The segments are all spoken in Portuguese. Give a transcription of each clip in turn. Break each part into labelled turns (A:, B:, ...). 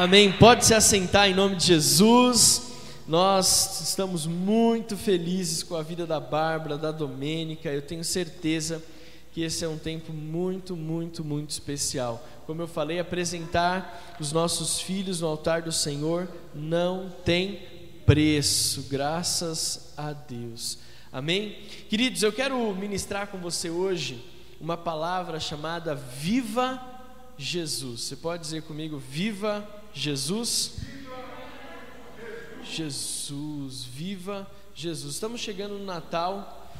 A: Amém. Pode se assentar em nome de Jesus. Nós estamos muito felizes com a vida da Bárbara, da Domênica. Eu tenho certeza que esse é um tempo muito, muito, muito especial. Como eu falei, apresentar os nossos filhos no altar do Senhor não tem preço, graças a Deus. Amém? Queridos, eu quero ministrar com você hoje uma palavra chamada Viva Jesus. Você pode dizer comigo, Viva Jesus? Jesus, viva Jesus. Estamos chegando no Natal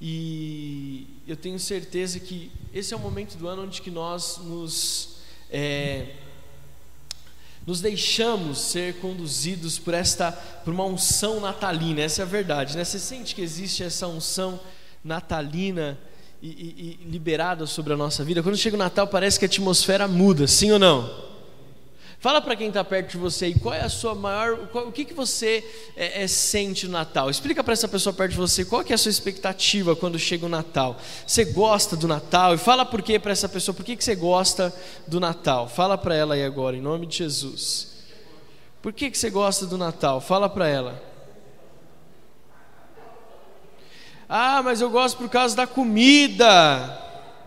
A: e eu tenho certeza que esse é o momento do ano onde que nós nos é, nos deixamos ser conduzidos por esta por uma unção natalina. Essa é a verdade, né? Você sente que existe essa unção natalina e, e, e liberada sobre a nossa vida? Quando chega o Natal parece que a atmosfera muda, sim ou não? Fala para quem está perto de você aí, qual é a sua maior, qual, o que, que você é, é, sente no Natal? Explica para essa pessoa perto de você qual que é a sua expectativa quando chega o Natal. Você gosta do Natal? E fala por quê para essa pessoa, por que, que você gosta do Natal? Fala para ela aí agora, em nome de Jesus. Por que, que você gosta do Natal? Fala para ela. Ah, mas eu gosto por causa da comida.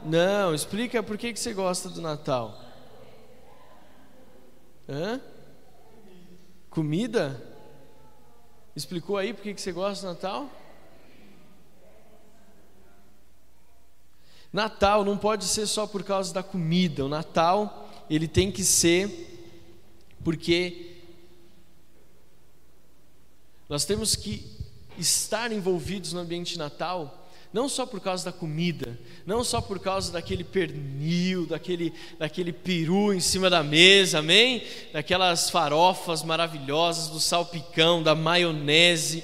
A: Não, explica por que, que você gosta do Natal. Hã? Comida? Explicou aí por que você gosta do Natal? Natal não pode ser só por causa da comida. O Natal, ele tem que ser porque nós temos que estar envolvidos no ambiente natal não só por causa da comida, não só por causa daquele pernil, daquele, daquele peru em cima da mesa, amém? Daquelas farofas maravilhosas, do salpicão, da maionese.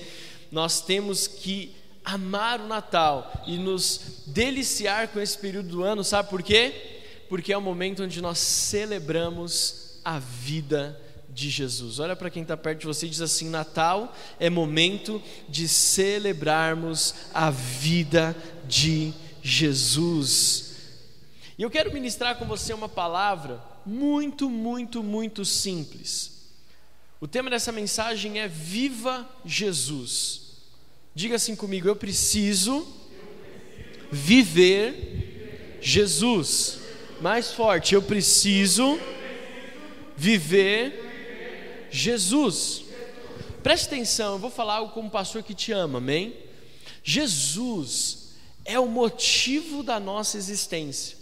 A: Nós temos que amar o Natal e nos deliciar com esse período do ano, sabe por quê? Porque é o momento onde nós celebramos a vida de Jesus. Olha para quem está perto de você e diz assim: Natal é momento de celebrarmos a vida de Jesus. E eu quero ministrar com você uma palavra muito, muito, muito simples. O tema dessa mensagem é Viva Jesus. Diga assim comigo: eu preciso viver Jesus. Mais forte, eu preciso viver Jesus. Preste atenção, eu vou falar algo como pastor que te ama, amém? Jesus é o motivo da nossa existência.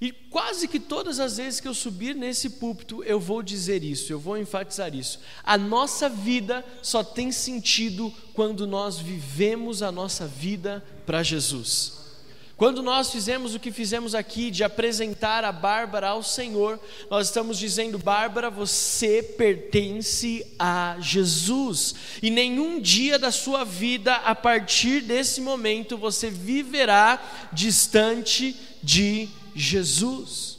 A: E quase que todas as vezes que eu subir nesse púlpito, eu vou dizer isso, eu vou enfatizar isso. A nossa vida só tem sentido quando nós vivemos a nossa vida para Jesus. Quando nós fizemos o que fizemos aqui de apresentar a Bárbara ao Senhor, nós estamos dizendo: Bárbara, você pertence a Jesus, e nenhum dia da sua vida, a partir desse momento, você viverá distante de Jesus.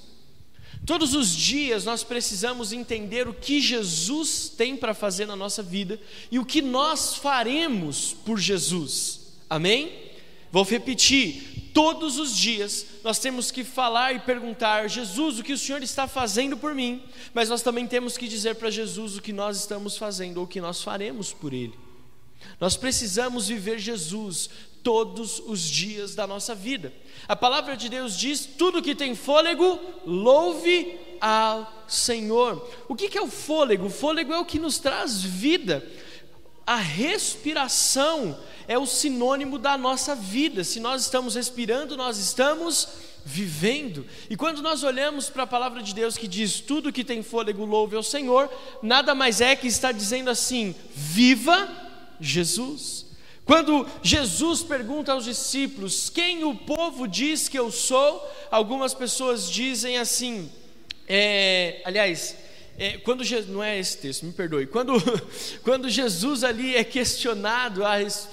A: Todos os dias nós precisamos entender o que Jesus tem para fazer na nossa vida e o que nós faremos por Jesus, amém? Vou repetir: todos os dias nós temos que falar e perguntar, Jesus, o que o Senhor está fazendo por mim, mas nós também temos que dizer para Jesus o que nós estamos fazendo ou o que nós faremos por Ele. Nós precisamos viver Jesus todos os dias da nossa vida. A palavra de Deus diz: tudo que tem fôlego, louve ao Senhor. O que é o fôlego? O fôlego é o que nos traz vida. A respiração é o sinônimo da nossa vida. Se nós estamos respirando, nós estamos vivendo. E quando nós olhamos para a palavra de Deus que diz tudo que tem fôlego louve ao Senhor, nada mais é que está dizendo assim: viva Jesus. Quando Jesus pergunta aos discípulos quem o povo diz que eu sou, algumas pessoas dizem assim, é, aliás, é, quando não é esse texto, me perdoe. Quando, quando Jesus ali é questionado,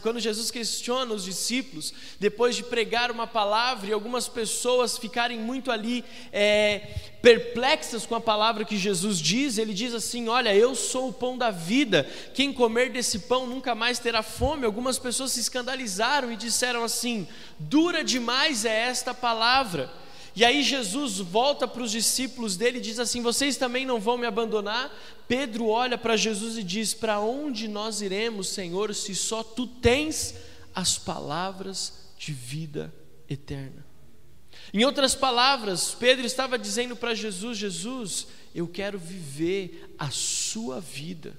A: quando Jesus questiona os discípulos, depois de pregar uma palavra e algumas pessoas ficarem muito ali é, perplexas com a palavra que Jesus diz, ele diz assim: Olha, eu sou o pão da vida, quem comer desse pão nunca mais terá fome. Algumas pessoas se escandalizaram e disseram assim: Dura demais é esta palavra. E aí Jesus volta para os discípulos dele e diz assim: Vocês também não vão me abandonar? Pedro olha para Jesus e diz: Para onde nós iremos, Senhor, se só tu tens as palavras de vida eterna? Em outras palavras, Pedro estava dizendo para Jesus: Jesus, eu quero viver a sua vida.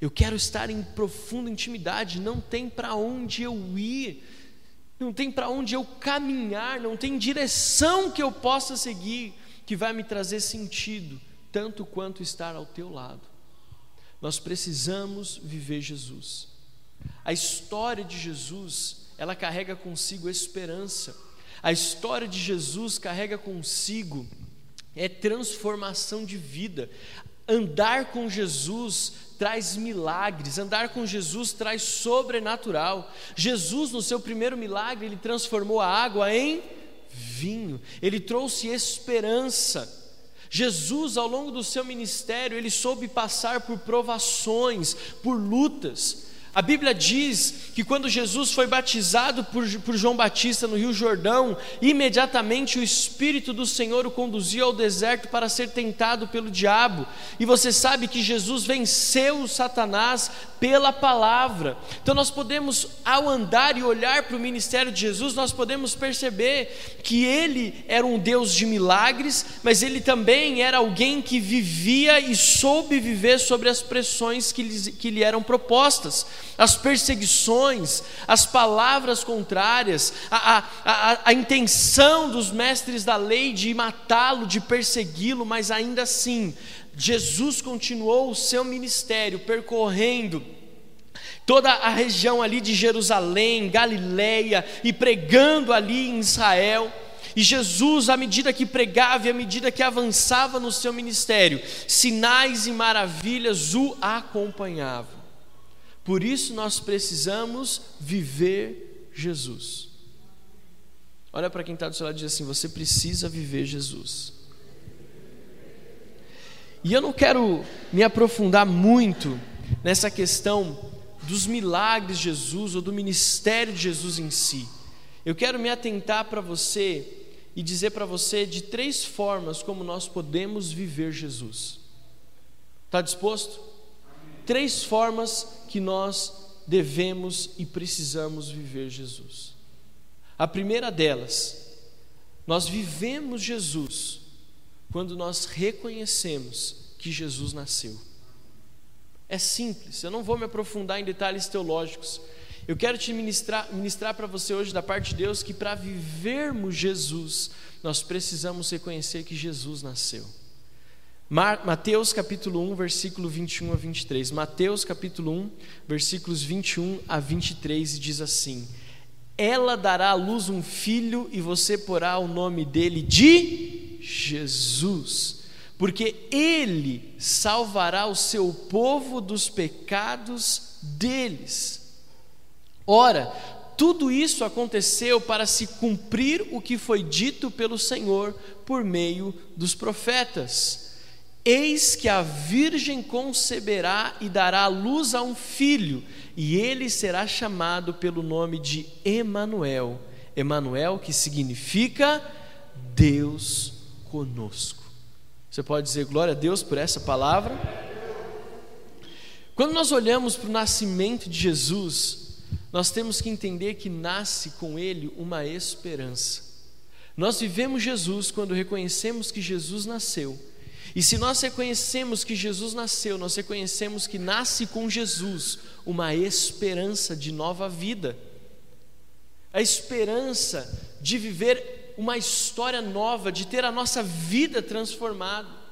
A: Eu quero estar em profunda intimidade, não tem para onde eu ir não tem para onde eu caminhar, não tem direção que eu possa seguir que vai me trazer sentido, tanto quanto estar ao teu lado. Nós precisamos viver Jesus. A história de Jesus, ela carrega consigo esperança. A história de Jesus carrega consigo é transformação de vida. Andar com Jesus traz milagres, andar com Jesus traz sobrenatural. Jesus, no seu primeiro milagre, ele transformou a água em vinho, ele trouxe esperança. Jesus, ao longo do seu ministério, ele soube passar por provações, por lutas, a Bíblia diz que quando Jesus foi batizado por, por, João Batista no Rio Jordão, imediatamente o Espírito do Senhor o conduziu ao deserto para ser tentado pelo diabo. E você sabe que Jesus venceu Satanás pela palavra. Então nós podemos, ao andar e olhar para o ministério de Jesus, nós podemos perceber que ele era um Deus de milagres, mas ele também era alguém que vivia e soube viver sobre as pressões que lhe, que lhe eram propostas as perseguições, as palavras contrárias, a, a, a, a intenção dos mestres da lei de matá-lo, de persegui-lo, mas ainda assim, Jesus continuou o seu ministério percorrendo toda a região ali de Jerusalém, Galileia e pregando ali em Israel. E Jesus, à medida que pregava e à medida que avançava no seu ministério, sinais e maravilhas o acompanhavam. Por isso nós precisamos viver Jesus. Olha para quem está do seu lado e diz assim: você precisa viver Jesus. E eu não quero me aprofundar muito nessa questão dos milagres de Jesus ou do ministério de Jesus em si. Eu quero me atentar para você e dizer para você de três formas como nós podemos viver Jesus. Está disposto? Três formas que nós devemos e precisamos viver Jesus. A primeira delas, nós vivemos Jesus quando nós reconhecemos que Jesus nasceu. É simples, eu não vou me aprofundar em detalhes teológicos. Eu quero te ministrar, ministrar para você hoje, da parte de Deus, que para vivermos Jesus, nós precisamos reconhecer que Jesus nasceu. Mateus capítulo 1, versículo 21 a 23. Mateus capítulo 1, versículos 21 a 23 diz assim: Ela dará à luz um filho e você porá o nome dele de Jesus, porque ele salvará o seu povo dos pecados deles. Ora, tudo isso aconteceu para se cumprir o que foi dito pelo Senhor por meio dos profetas Eis que a virgem conceberá e dará luz a um filho, e ele será chamado pelo nome de Emanuel. Emanuel que significa Deus conosco. Você pode dizer glória a Deus por essa palavra? Quando nós olhamos para o nascimento de Jesus, nós temos que entender que nasce com ele uma esperança. Nós vivemos Jesus quando reconhecemos que Jesus nasceu e se nós reconhecemos que Jesus nasceu, nós reconhecemos que nasce com Jesus uma esperança de nova vida, a esperança de viver uma história nova, de ter a nossa vida transformada.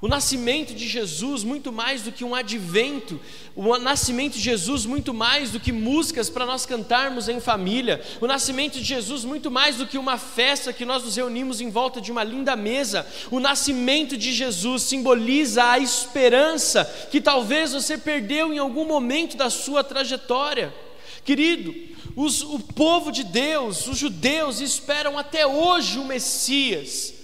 A: O nascimento de Jesus, muito mais do que um advento, o nascimento de Jesus, muito mais do que músicas para nós cantarmos em família, o nascimento de Jesus, muito mais do que uma festa que nós nos reunimos em volta de uma linda mesa, o nascimento de Jesus simboliza a esperança que talvez você perdeu em algum momento da sua trajetória. Querido, os, o povo de Deus, os judeus, esperam até hoje o Messias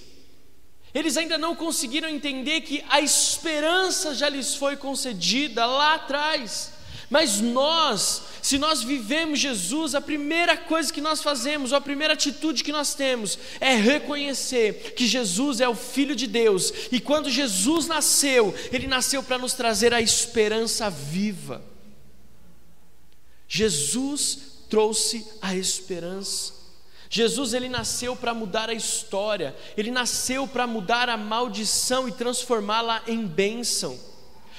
A: eles ainda não conseguiram entender que a esperança já lhes foi concedida lá atrás. Mas nós, se nós vivemos Jesus, a primeira coisa que nós fazemos, ou a primeira atitude que nós temos, é reconhecer que Jesus é o Filho de Deus, e quando Jesus nasceu, Ele nasceu para nos trazer a esperança viva. Jesus trouxe a esperança. Jesus ele nasceu para mudar a história, ele nasceu para mudar a maldição e transformá-la em bênção.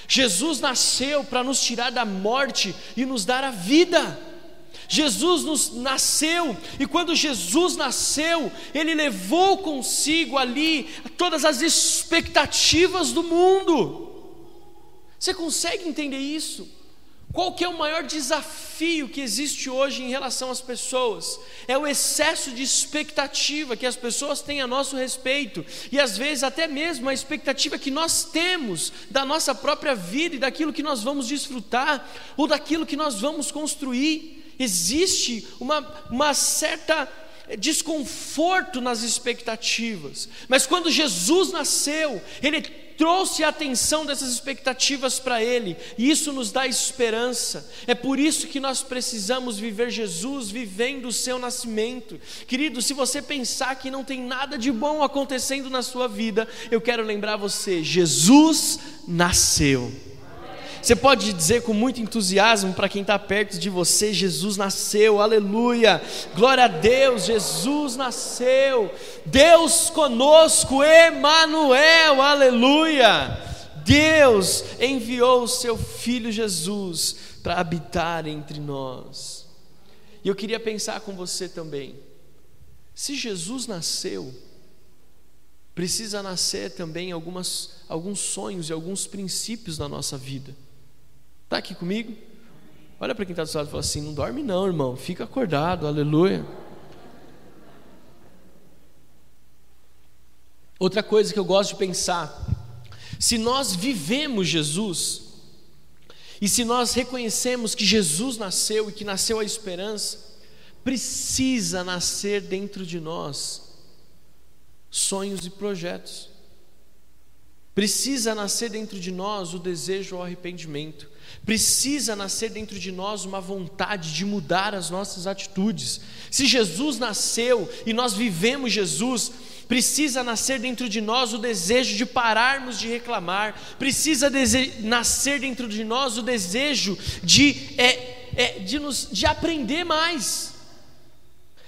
A: Jesus nasceu para nos tirar da morte e nos dar a vida. Jesus nos nasceu, e quando Jesus nasceu, ele levou consigo ali todas as expectativas do mundo. Você consegue entender isso? Qual que é o maior desafio que existe hoje em relação às pessoas? É o excesso de expectativa que as pessoas têm a nosso respeito e às vezes até mesmo a expectativa que nós temos da nossa própria vida e daquilo que nós vamos desfrutar ou daquilo que nós vamos construir. Existe uma, uma certa desconforto nas expectativas, mas quando Jesus nasceu, Ele trouxe a atenção dessas expectativas para Ele, e isso nos dá esperança. É por isso que nós precisamos viver Jesus vivendo o seu nascimento. Querido, se você pensar que não tem nada de bom acontecendo na sua vida, eu quero lembrar você: Jesus nasceu. Você pode dizer com muito entusiasmo para quem está perto de você: Jesus nasceu, aleluia, glória a Deus, Jesus nasceu, Deus conosco, Emanuel, aleluia. Deus enviou o seu filho Jesus para habitar entre nós. E eu queria pensar com você também. Se Jesus nasceu, precisa nascer também algumas, alguns sonhos e alguns princípios na nossa vida. Está aqui comigo? Olha para quem está do seu lado e fala assim: não dorme não, irmão, fica acordado, aleluia. Outra coisa que eu gosto de pensar: se nós vivemos Jesus, e se nós reconhecemos que Jesus nasceu e que nasceu a esperança, precisa nascer dentro de nós sonhos e projetos. Precisa nascer dentro de nós o desejo ao arrependimento. Precisa nascer dentro de nós uma vontade de mudar as nossas atitudes. Se Jesus nasceu e nós vivemos Jesus, precisa nascer dentro de nós o desejo de pararmos de reclamar, precisa nascer dentro de nós o desejo de, é, é, de, nos, de aprender mais.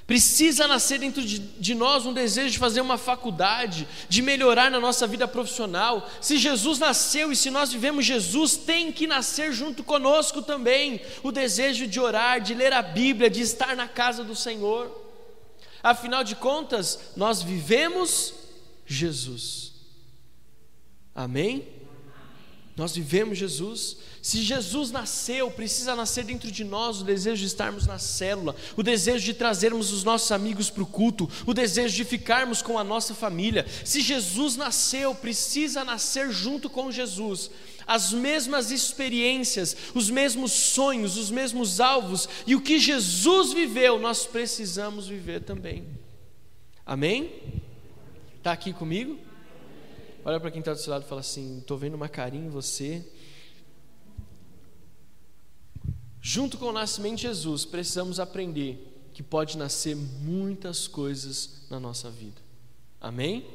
A: Precisa nascer dentro de, de, nós um desejo de fazer uma faculdade, de melhorar na nossa vida profissional. Se Jesus nasceu e se nós vivemos Jesus, tem que nascer junto conosco também o desejo de orar, de ler a Bíblia, de estar na casa do Senhor. Afinal de contas, nós vivemos Jesus. Amém? Nós vivemos Jesus. Se Jesus nasceu, precisa nascer dentro de nós o desejo de estarmos na célula, o desejo de trazermos os nossos amigos para o culto, o desejo de ficarmos com a nossa família. Se Jesus nasceu, precisa nascer junto com Jesus. As mesmas experiências, os mesmos sonhos, os mesmos alvos e o que Jesus viveu, nós precisamos viver também. Amém? Está aqui comigo? Olha para quem está do seu lado e fala assim: estou vendo uma carinha em você. Junto com o nascimento de Jesus, precisamos aprender que pode nascer muitas coisas na nossa vida. Amém?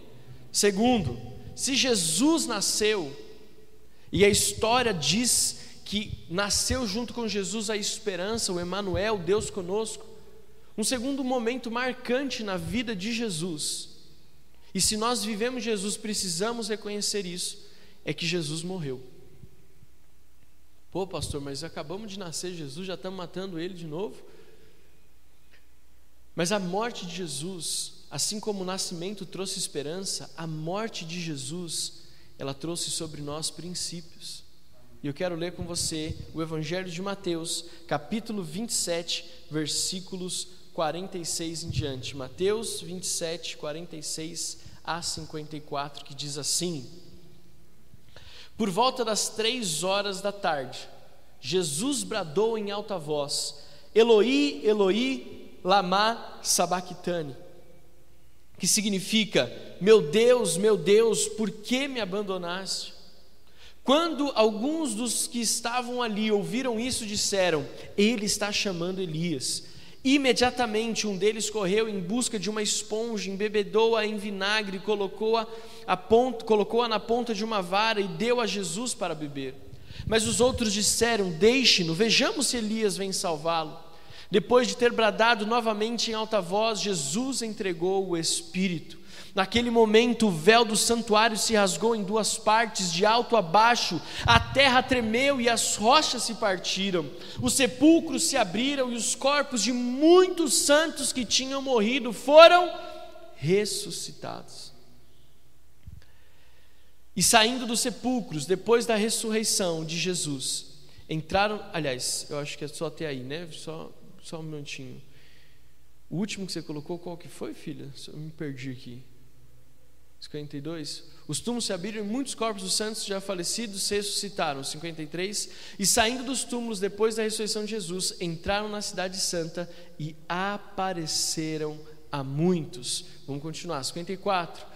A: Segundo, se Jesus nasceu, e a história diz que nasceu junto com Jesus a esperança, o Emanuel, Deus conosco, um segundo momento marcante na vida de Jesus e se nós vivemos Jesus, precisamos reconhecer isso, é que Jesus morreu. Pô, pastor, mas acabamos de nascer Jesus, já estamos matando ele de novo? Mas a morte de Jesus, assim como o nascimento trouxe esperança, a morte de Jesus, ela trouxe sobre nós princípios. E eu quero ler com você o Evangelho de Mateus, capítulo 27, versículos 46 em diante. Mateus 27, 46 a 54, que diz assim: Por volta das três horas da tarde, Jesus bradou em alta voz: Eloi, Eloi, lama sabachthani, que significa: Meu Deus, meu Deus, por que me abandonaste? Quando alguns dos que estavam ali ouviram isso, disseram: Ele está chamando Elias. Imediatamente um deles correu em busca de uma esponja, embebedou-a em vinagre, colocou-a colocou na ponta de uma vara e deu a Jesus para beber. Mas os outros disseram: Deixe-no, vejamos se Elias vem salvá-lo. Depois de ter bradado novamente em alta voz, Jesus entregou o Espírito. Naquele momento, o véu do santuário se rasgou em duas partes, de alto a baixo, a terra tremeu e as rochas se partiram, os sepulcros se abriram e os corpos de muitos santos que tinham morrido foram ressuscitados. E saindo dos sepulcros, depois da ressurreição de Jesus, entraram. Aliás, eu acho que é só até aí, né? Só, só um minutinho. O último que você colocou, qual que foi, filha? Eu me perdi aqui. 52. Os túmulos se abriram e muitos corpos dos santos já falecidos se ressuscitaram. 53. E saindo dos túmulos depois da ressurreição de Jesus, entraram na cidade santa e apareceram a muitos. Vamos continuar. 54.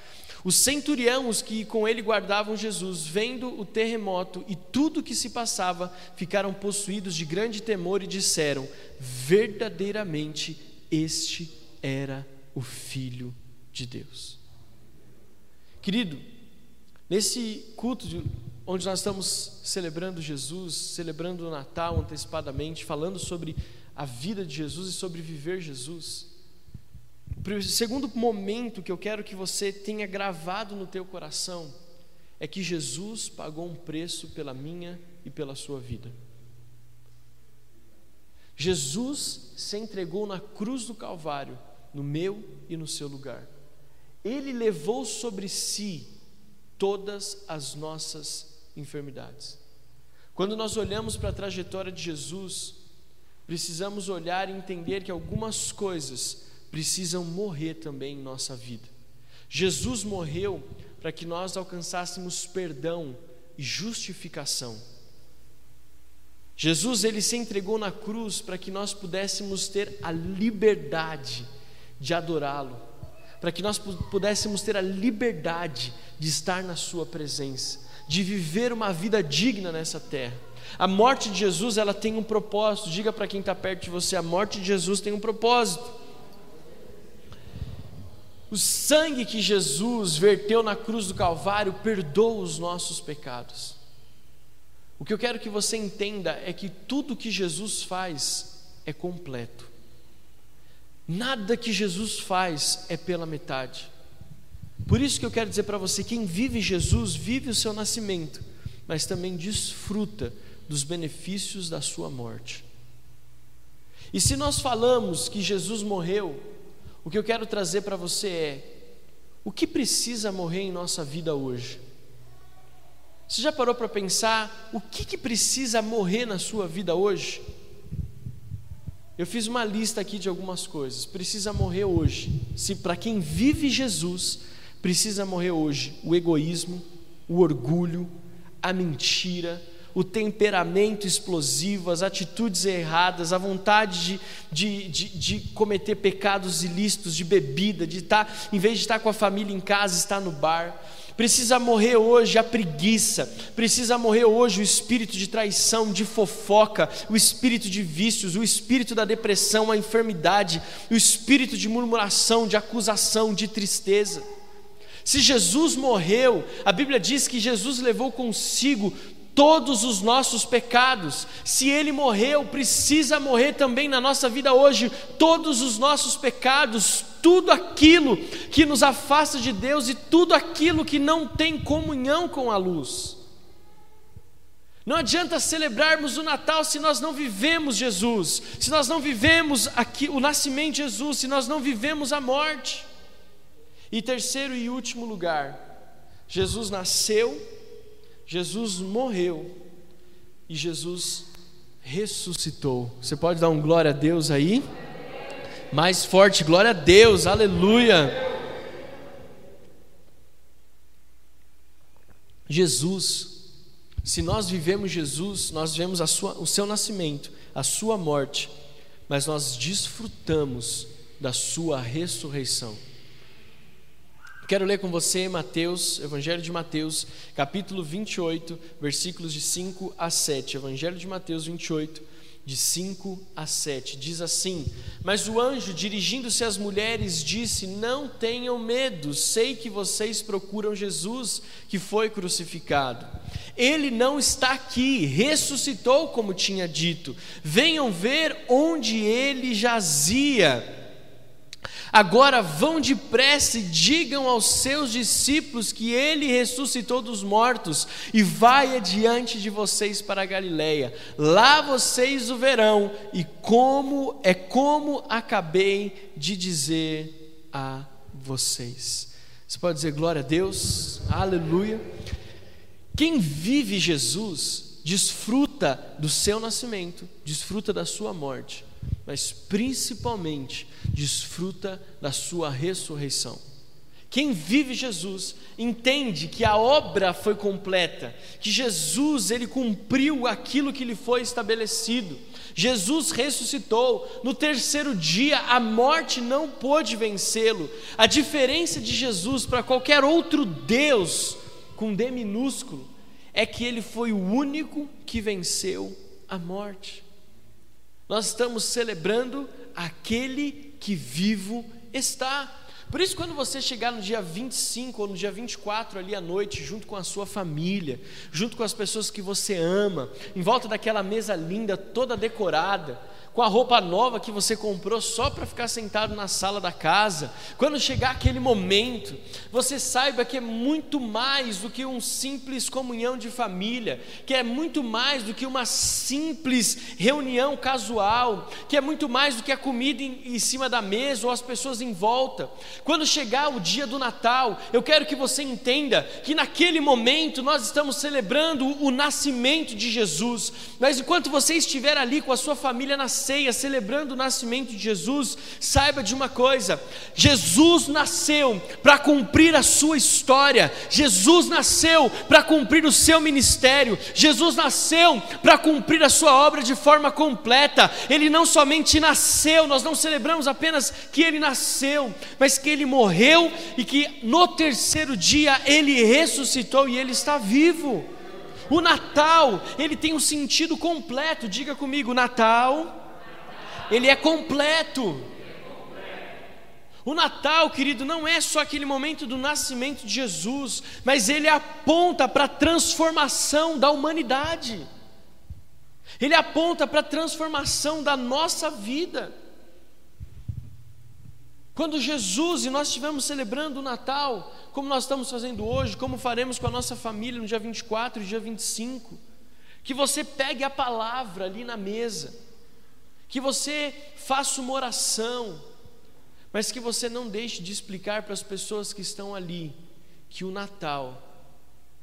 A: Os centuriões que com ele guardavam Jesus, vendo o terremoto e tudo o que se passava, ficaram possuídos de grande temor e disseram: Verdadeiramente este era o Filho de Deus. Querido, nesse culto onde nós estamos celebrando Jesus, celebrando o Natal antecipadamente, falando sobre a vida de Jesus e sobre viver Jesus. O segundo momento que eu quero que você tenha gravado no teu coração é que Jesus pagou um preço pela minha e pela sua vida. Jesus se entregou na cruz do Calvário, no meu e no seu lugar. Ele levou sobre si todas as nossas enfermidades. Quando nós olhamos para a trajetória de Jesus, precisamos olhar e entender que algumas coisas precisam morrer também em nossa vida. Jesus morreu para que nós alcançássemos perdão e justificação. Jesus ele se entregou na cruz para que nós pudéssemos ter a liberdade de adorá-lo para que nós pudéssemos ter a liberdade de estar na Sua presença, de viver uma vida digna nessa terra. A morte de Jesus ela tem um propósito. Diga para quem está perto de você: a morte de Jesus tem um propósito. O sangue que Jesus verteu na cruz do Calvário perdoa os nossos pecados. O que eu quero que você entenda é que tudo que Jesus faz é completo. Nada que Jesus faz é pela metade. Por isso que eu quero dizer para você: quem vive Jesus, vive o seu nascimento, mas também desfruta dos benefícios da sua morte. E se nós falamos que Jesus morreu, o que eu quero trazer para você é: o que precisa morrer em nossa vida hoje? Você já parou para pensar o que, que precisa morrer na sua vida hoje? Eu fiz uma lista aqui de algumas coisas. Precisa morrer hoje. Se para quem vive Jesus, precisa morrer hoje o egoísmo, o orgulho, a mentira, o temperamento explosivo, as atitudes erradas, a vontade de, de, de, de cometer pecados ilícitos, de bebida, de estar, tá, em vez de estar com a família em casa, estar no bar Precisa morrer hoje a preguiça, precisa morrer hoje o espírito de traição, de fofoca, o espírito de vícios, o espírito da depressão, a enfermidade, o espírito de murmuração, de acusação, de tristeza. Se Jesus morreu, a Bíblia diz que Jesus levou consigo todos os nossos pecados. Se ele morreu, precisa morrer também na nossa vida hoje todos os nossos pecados, tudo aquilo que nos afasta de Deus e tudo aquilo que não tem comunhão com a luz. Não adianta celebrarmos o Natal se nós não vivemos Jesus, se nós não vivemos aqui o nascimento de Jesus, se nós não vivemos a morte. E terceiro e último lugar, Jesus nasceu, Jesus morreu e Jesus ressuscitou. Você pode dar um glória a Deus aí? Mais forte, glória a Deus, aleluia. Jesus, se nós vivemos Jesus, nós vivemos sua, o seu nascimento, a sua morte, mas nós desfrutamos da sua ressurreição. Quero ler com você Mateus, Evangelho de Mateus, capítulo 28, versículos de 5 a 7. Evangelho de Mateus 28, de 5 a 7. Diz assim: Mas o anjo, dirigindo-se às mulheres, disse: Não tenham medo, sei que vocês procuram Jesus, que foi crucificado. Ele não está aqui, ressuscitou, como tinha dito. Venham ver onde ele jazia. Agora vão depressa e digam aos seus discípulos que ele ressuscitou dos mortos e vai adiante de vocês para a Galileia. Lá vocês o verão e como é como acabei de dizer a vocês. Você pode dizer glória a Deus? Aleluia. Quem vive Jesus desfruta do seu nascimento, desfruta da sua morte mas principalmente desfruta da sua ressurreição. Quem vive Jesus entende que a obra foi completa, que Jesus ele cumpriu aquilo que lhe foi estabelecido. Jesus ressuscitou, no terceiro dia a morte não pôde vencê-lo. A diferença de Jesus para qualquer outro Deus com D minúsculo é que ele foi o único que venceu a morte. Nós estamos celebrando aquele que vivo está. Por isso, quando você chegar no dia 25 ou no dia 24 ali à noite, junto com a sua família, junto com as pessoas que você ama, em volta daquela mesa linda, toda decorada, com a roupa nova que você comprou só para ficar sentado na sala da casa, quando chegar aquele momento, você saiba que é muito mais do que um simples comunhão de família, que é muito mais do que uma simples reunião casual, que é muito mais do que a comida em, em cima da mesa ou as pessoas em volta. Quando chegar o dia do Natal, eu quero que você entenda que naquele momento nós estamos celebrando o nascimento de Jesus, mas enquanto você estiver ali com a sua família na ceia, celebrando o nascimento de Jesus, saiba de uma coisa: Jesus nasceu para cumprir a sua história, Jesus nasceu para cumprir o seu ministério, Jesus nasceu para cumprir a sua obra de forma completa. Ele não somente nasceu, nós não celebramos apenas que ele nasceu, mas que ele morreu e que no terceiro dia ele ressuscitou e ele está vivo. O Natal, ele tem um sentido completo. Diga comigo, Natal ele é completo. O Natal, querido, não é só aquele momento do nascimento de Jesus, mas ele aponta para a transformação da humanidade. Ele aponta para a transformação da nossa vida. Quando Jesus e nós estivemos celebrando o Natal, como nós estamos fazendo hoje, como faremos com a nossa família no dia 24 e dia 25, que você pegue a palavra ali na mesa que você faça uma oração, mas que você não deixe de explicar para as pessoas que estão ali que o Natal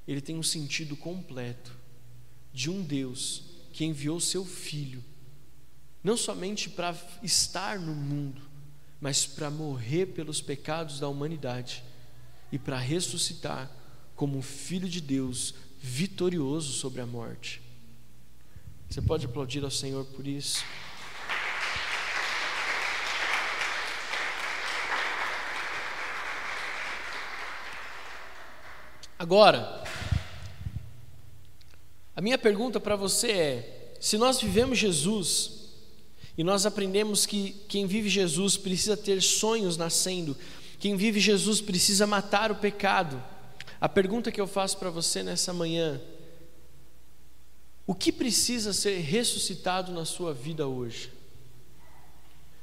A: ele tem um sentido completo de um Deus que enviou seu filho não somente para estar no mundo, mas para morrer pelos pecados da humanidade e para ressuscitar como filho de Deus vitorioso sobre a morte. Você pode aplaudir ao Senhor por isso? Agora, a minha pergunta para você é: se nós vivemos Jesus e nós aprendemos que quem vive Jesus precisa ter sonhos nascendo, quem vive Jesus precisa matar o pecado, a pergunta que eu faço para você nessa manhã: o que precisa ser ressuscitado na sua vida hoje?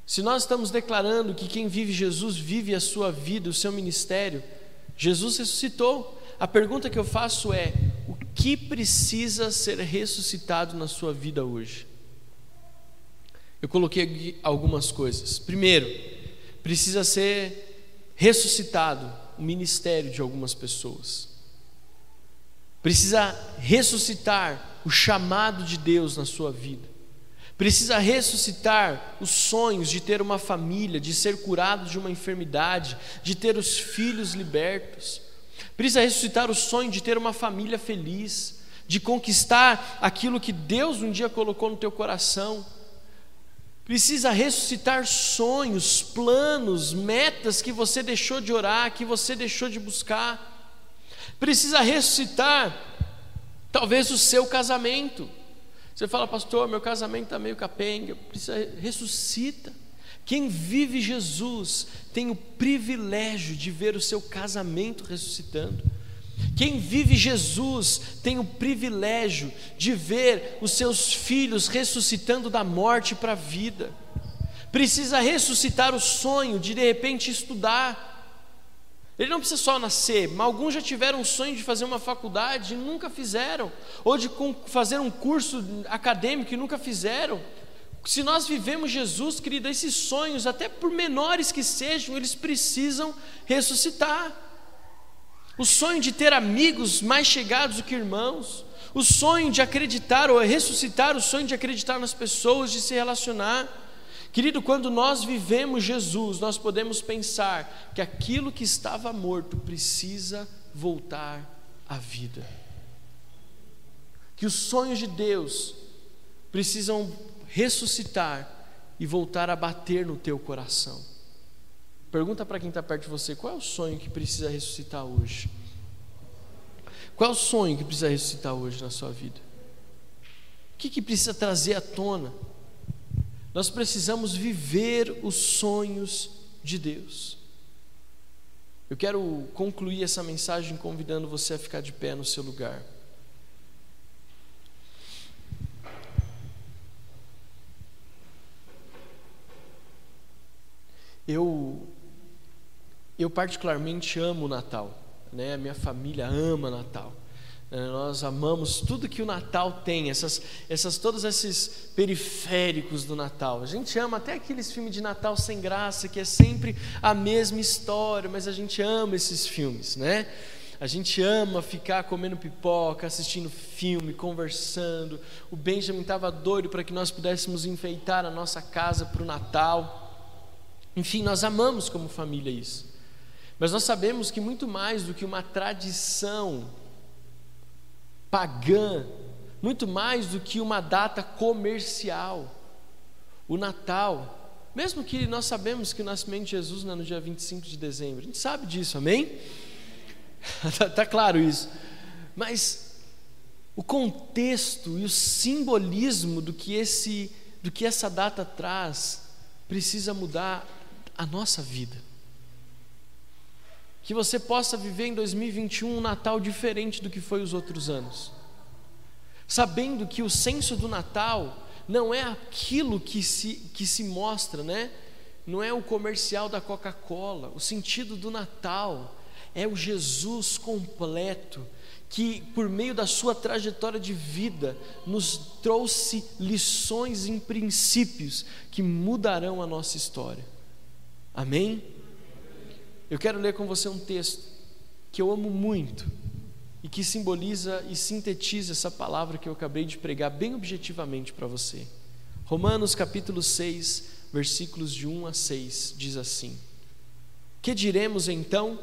A: Se nós estamos declarando que quem vive Jesus vive a sua vida, o seu ministério, Jesus ressuscitou. A pergunta que eu faço é: o que precisa ser ressuscitado na sua vida hoje? Eu coloquei aqui algumas coisas. Primeiro, precisa ser ressuscitado o ministério de algumas pessoas. Precisa ressuscitar o chamado de Deus na sua vida. Precisa ressuscitar os sonhos de ter uma família, de ser curado de uma enfermidade, de ter os filhos libertos Precisa ressuscitar o sonho de ter uma família feliz, de conquistar aquilo que Deus um dia colocou no teu coração. precisa ressuscitar sonhos, planos, metas que você deixou de orar, que você deixou de buscar. Precisa ressuscitar, talvez, o seu casamento. Você fala, pastor, meu casamento está meio capenga. Precisa, ressuscita. Quem vive Jesus tem o privilégio de ver o seu casamento ressuscitando. Quem vive Jesus tem o privilégio de ver os seus filhos ressuscitando da morte para a vida. Precisa ressuscitar o sonho de de repente estudar. Ele não precisa só nascer, mas alguns já tiveram o sonho de fazer uma faculdade e nunca fizeram, ou de fazer um curso acadêmico e nunca fizeram. Se nós vivemos Jesus, querido, esses sonhos, até por menores que sejam, eles precisam ressuscitar o sonho de ter amigos mais chegados do que irmãos, o sonho de acreditar ou ressuscitar o sonho de acreditar nas pessoas, de se relacionar. Querido, quando nós vivemos Jesus, nós podemos pensar que aquilo que estava morto precisa voltar à vida. Que os sonhos de Deus precisam ressuscitar e voltar a bater no teu coração. Pergunta para quem está perto de você: qual é o sonho que precisa ressuscitar hoje? Qual é o sonho que precisa ressuscitar hoje na sua vida? O que, que precisa trazer à tona? Nós precisamos viver os sonhos de Deus. Eu quero concluir essa mensagem convidando você a ficar de pé no seu lugar. Eu eu particularmente amo o Natal, né? A minha família ama Natal. É, nós amamos tudo que o Natal tem, essas, essas, todos esses periféricos do Natal. A gente ama até aqueles filmes de Natal sem graça, que é sempre a mesma história, mas a gente ama esses filmes, né? A gente ama ficar comendo pipoca, assistindo filme, conversando. O Benjamin estava doido para que nós pudéssemos enfeitar a nossa casa para o Natal. Enfim, nós amamos como família isso. Mas nós sabemos que muito mais do que uma tradição pagã, muito mais do que uma data comercial, o Natal, mesmo que nós sabemos que o nascimento de Jesus não é no dia 25 de dezembro, a gente sabe disso, amém? Está tá claro isso, mas o contexto e o simbolismo do que, esse, do que essa data traz precisa mudar a nossa vida que você possa viver em 2021 um Natal diferente do que foi os outros anos. Sabendo que o senso do Natal não é aquilo que se, que se mostra, né? Não é o comercial da Coca-Cola. O sentido do Natal é o Jesus completo, que por meio da sua trajetória de vida nos trouxe lições e princípios que mudarão a nossa história. Amém? Eu quero ler com você um texto que eu amo muito e que simboliza e sintetiza essa palavra que eu acabei de pregar bem objetivamente para você. Romanos capítulo 6, versículos de 1 a 6 diz assim: Que diremos então?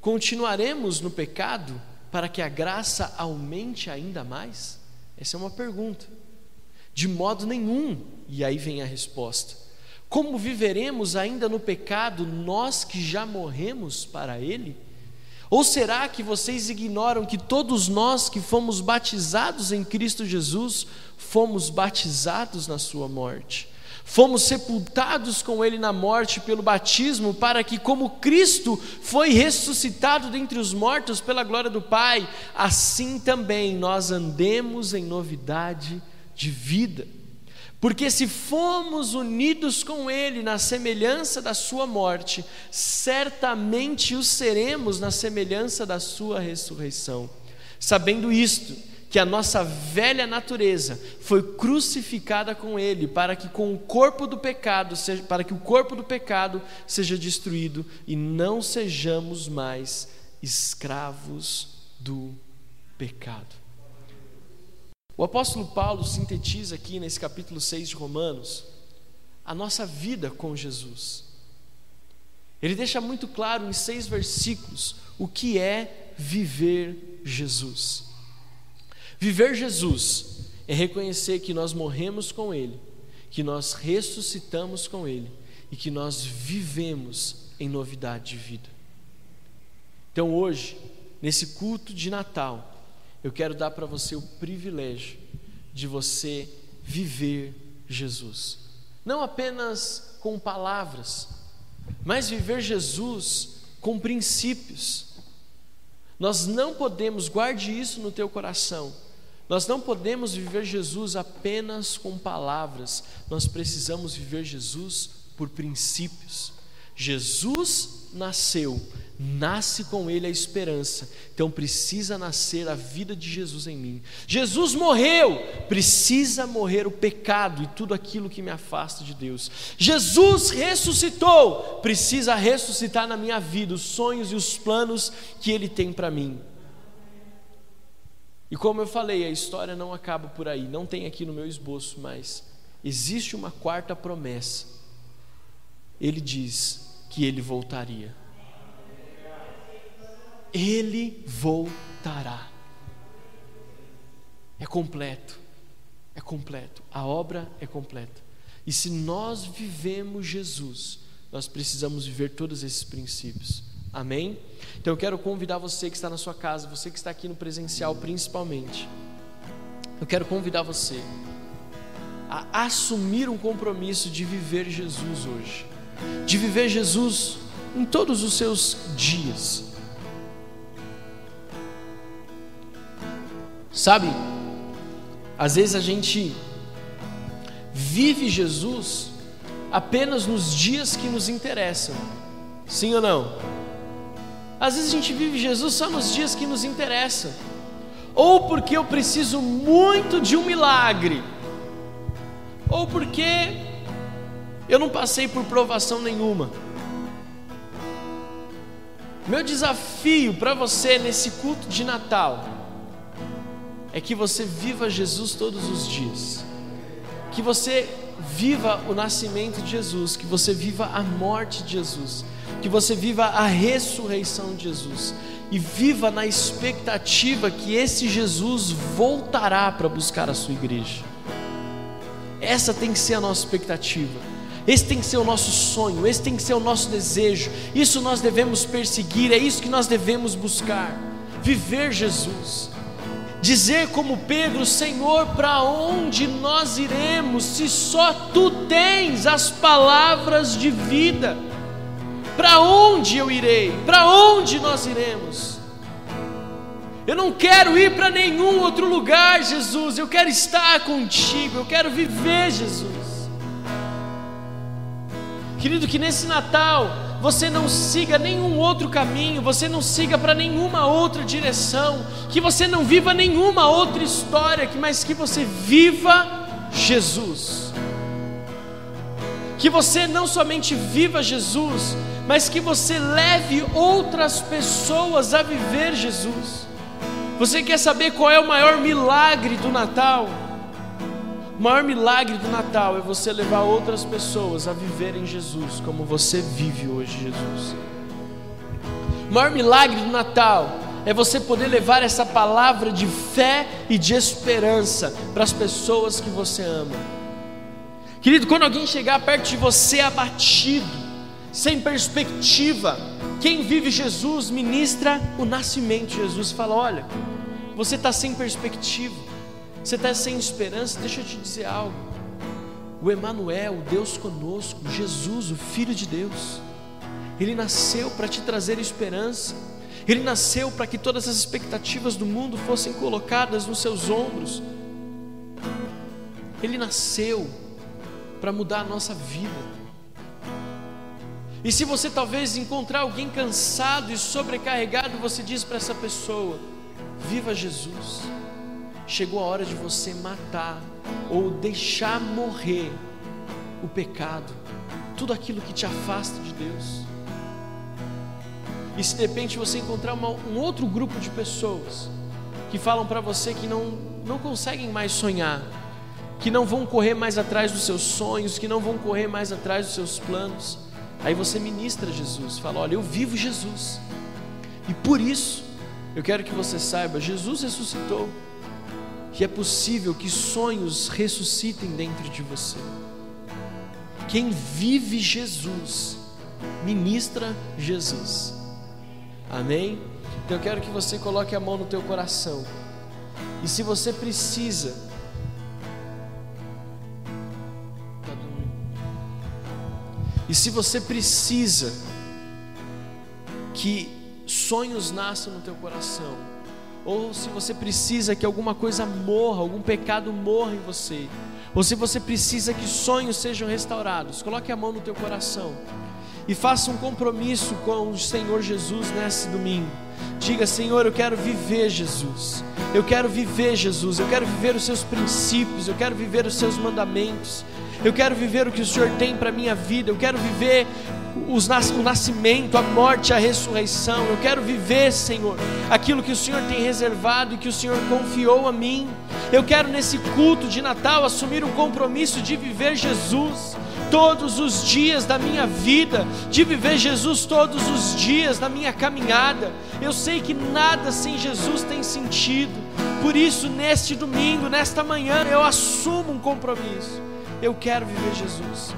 A: Continuaremos no pecado para que a graça aumente ainda mais? Essa é uma pergunta. De modo nenhum, e aí vem a resposta. Como viveremos ainda no pecado, nós que já morremos para Ele? Ou será que vocês ignoram que todos nós que fomos batizados em Cristo Jesus, fomos batizados na Sua morte? Fomos sepultados com Ele na morte pelo batismo, para que, como Cristo foi ressuscitado dentre os mortos pela glória do Pai, assim também nós andemos em novidade de vida. Porque se fomos unidos com Ele na semelhança da Sua morte, certamente o seremos na semelhança da Sua ressurreição. Sabendo isto, que a nossa velha natureza foi crucificada com Ele, para que com o corpo do pecado, seja, para que o corpo do pecado seja destruído e não sejamos mais escravos do pecado. O apóstolo Paulo sintetiza aqui nesse capítulo 6 de Romanos a nossa vida com Jesus. Ele deixa muito claro em seis versículos o que é viver Jesus. Viver Jesus é reconhecer que nós morremos com Ele, que nós ressuscitamos com Ele e que nós vivemos em novidade de vida. Então hoje, nesse culto de Natal, eu quero dar para você o privilégio de você viver Jesus. Não apenas com palavras, mas viver Jesus com princípios. Nós não podemos, guarde isso no teu coração. Nós não podemos viver Jesus apenas com palavras, nós precisamos viver Jesus por princípios. Jesus nasceu nasce com ele a esperança. Então precisa nascer a vida de Jesus em mim. Jesus morreu, precisa morrer o pecado e tudo aquilo que me afasta de Deus. Jesus ressuscitou, precisa ressuscitar na minha vida os sonhos e os planos que ele tem para mim. E como eu falei, a história não acaba por aí, não tem aqui no meu esboço, mas existe uma quarta promessa. Ele diz que ele voltaria ele voltará. É completo, é completo, a obra é completa. E se nós vivemos Jesus, nós precisamos viver todos esses princípios. Amém? Então eu quero convidar você que está na sua casa, você que está aqui no presencial principalmente. Eu quero convidar você a assumir um compromisso de viver Jesus hoje, de viver Jesus em todos os seus dias Sabe, às vezes a gente vive Jesus apenas nos dias que nos interessam, sim ou não? Às vezes a gente vive Jesus só nos dias que nos interessam, ou porque eu preciso muito de um milagre, ou porque eu não passei por provação nenhuma. Meu desafio para você nesse culto de Natal é que você viva Jesus todos os dias, que você viva o nascimento de Jesus, que você viva a morte de Jesus, que você viva a ressurreição de Jesus e viva na expectativa que esse Jesus voltará para buscar a sua igreja. Essa tem que ser a nossa expectativa. Esse tem que ser o nosso sonho, esse tem que ser o nosso desejo. Isso nós devemos perseguir, é isso que nós devemos buscar. Viver Jesus dizer como Pedro: Senhor, para onde nós iremos se só tu tens as palavras de vida? Para onde eu irei? Para onde nós iremos? Eu não quero ir para nenhum outro lugar, Jesus. Eu quero estar contigo. Eu quero viver, Jesus. Querido, que nesse Natal você não siga nenhum outro caminho, você não siga para nenhuma outra direção, que você não viva nenhuma outra história, mas que você viva Jesus. Que você não somente viva Jesus, mas que você leve outras pessoas a viver Jesus. Você quer saber qual é o maior milagre do Natal? O maior milagre do Natal é você levar outras pessoas a viverem Jesus como você vive hoje, Jesus. O maior milagre do Natal é você poder levar essa palavra de fé e de esperança para as pessoas que você ama. Querido, quando alguém chegar perto de você abatido, sem perspectiva, quem vive Jesus ministra o nascimento de Jesus. Fala: olha, você está sem perspectiva você está sem esperança? Deixa eu te dizer algo. O Emanuel, o Deus conosco, Jesus, o Filho de Deus, ele nasceu para te trazer esperança. Ele nasceu para que todas as expectativas do mundo fossem colocadas nos seus ombros. Ele nasceu para mudar a nossa vida. E se você talvez encontrar alguém cansado e sobrecarregado, você diz para essa pessoa: Viva Jesus chegou a hora de você matar ou deixar morrer o pecado, tudo aquilo que te afasta de Deus. E se de repente você encontrar uma, um outro grupo de pessoas que falam para você que não, não conseguem mais sonhar, que não vão correr mais atrás dos seus sonhos, que não vão correr mais atrás dos seus planos, aí você ministra Jesus, fala: Olha, eu vivo Jesus, e por isso eu quero que você saiba: Jesus ressuscitou que é possível que sonhos ressuscitem dentro de você. Quem vive Jesus, ministra Jesus. Amém? Então eu quero que você coloque a mão no teu coração. E se você precisa, e se você precisa que sonhos nasçam no teu coração, ou se você precisa que alguma coisa morra, algum pecado morra em você, ou se você precisa que sonhos sejam restaurados, coloque a mão no teu coração e faça um compromisso com o Senhor Jesus nesse domingo. Diga, Senhor, eu quero viver Jesus. Eu quero viver Jesus. Eu quero viver os seus princípios. Eu quero viver os seus mandamentos. Eu quero viver o que o Senhor tem para minha vida. Eu quero viver os, o nascimento, a morte, a ressurreição. Eu quero viver, Senhor, aquilo que o Senhor tem reservado e que o Senhor confiou a mim. Eu quero nesse culto de Natal assumir um compromisso de viver Jesus todos os dias da minha vida, de viver Jesus todos os dias da minha caminhada. Eu sei que nada sem Jesus tem sentido. Por isso, neste domingo, nesta manhã, eu assumo um compromisso. Eu quero viver Jesus.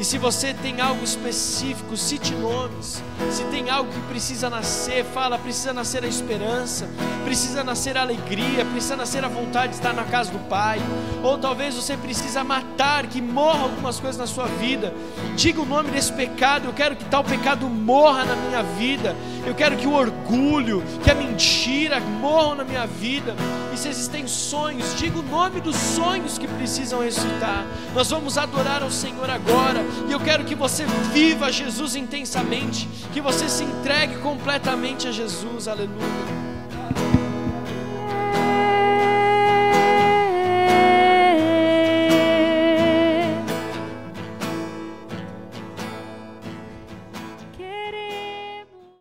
A: E se você tem algo específico, cite nomes. Se tem algo que precisa nascer, fala, precisa nascer a esperança, precisa nascer a alegria, precisa nascer a vontade de estar na casa do Pai. Ou talvez você precisa matar, que morra algumas coisas na sua vida. Diga o nome desse pecado, eu quero que tal pecado morra na minha vida. Eu quero que o orgulho, que a mentira morram na minha vida. E se existem sonhos, diga o nome dos sonhos que precisam ressuscitar. Nós vamos adorar ao Senhor agora. E eu quero que você viva Jesus intensamente, que você se entregue completamente a Jesus. Aleluia.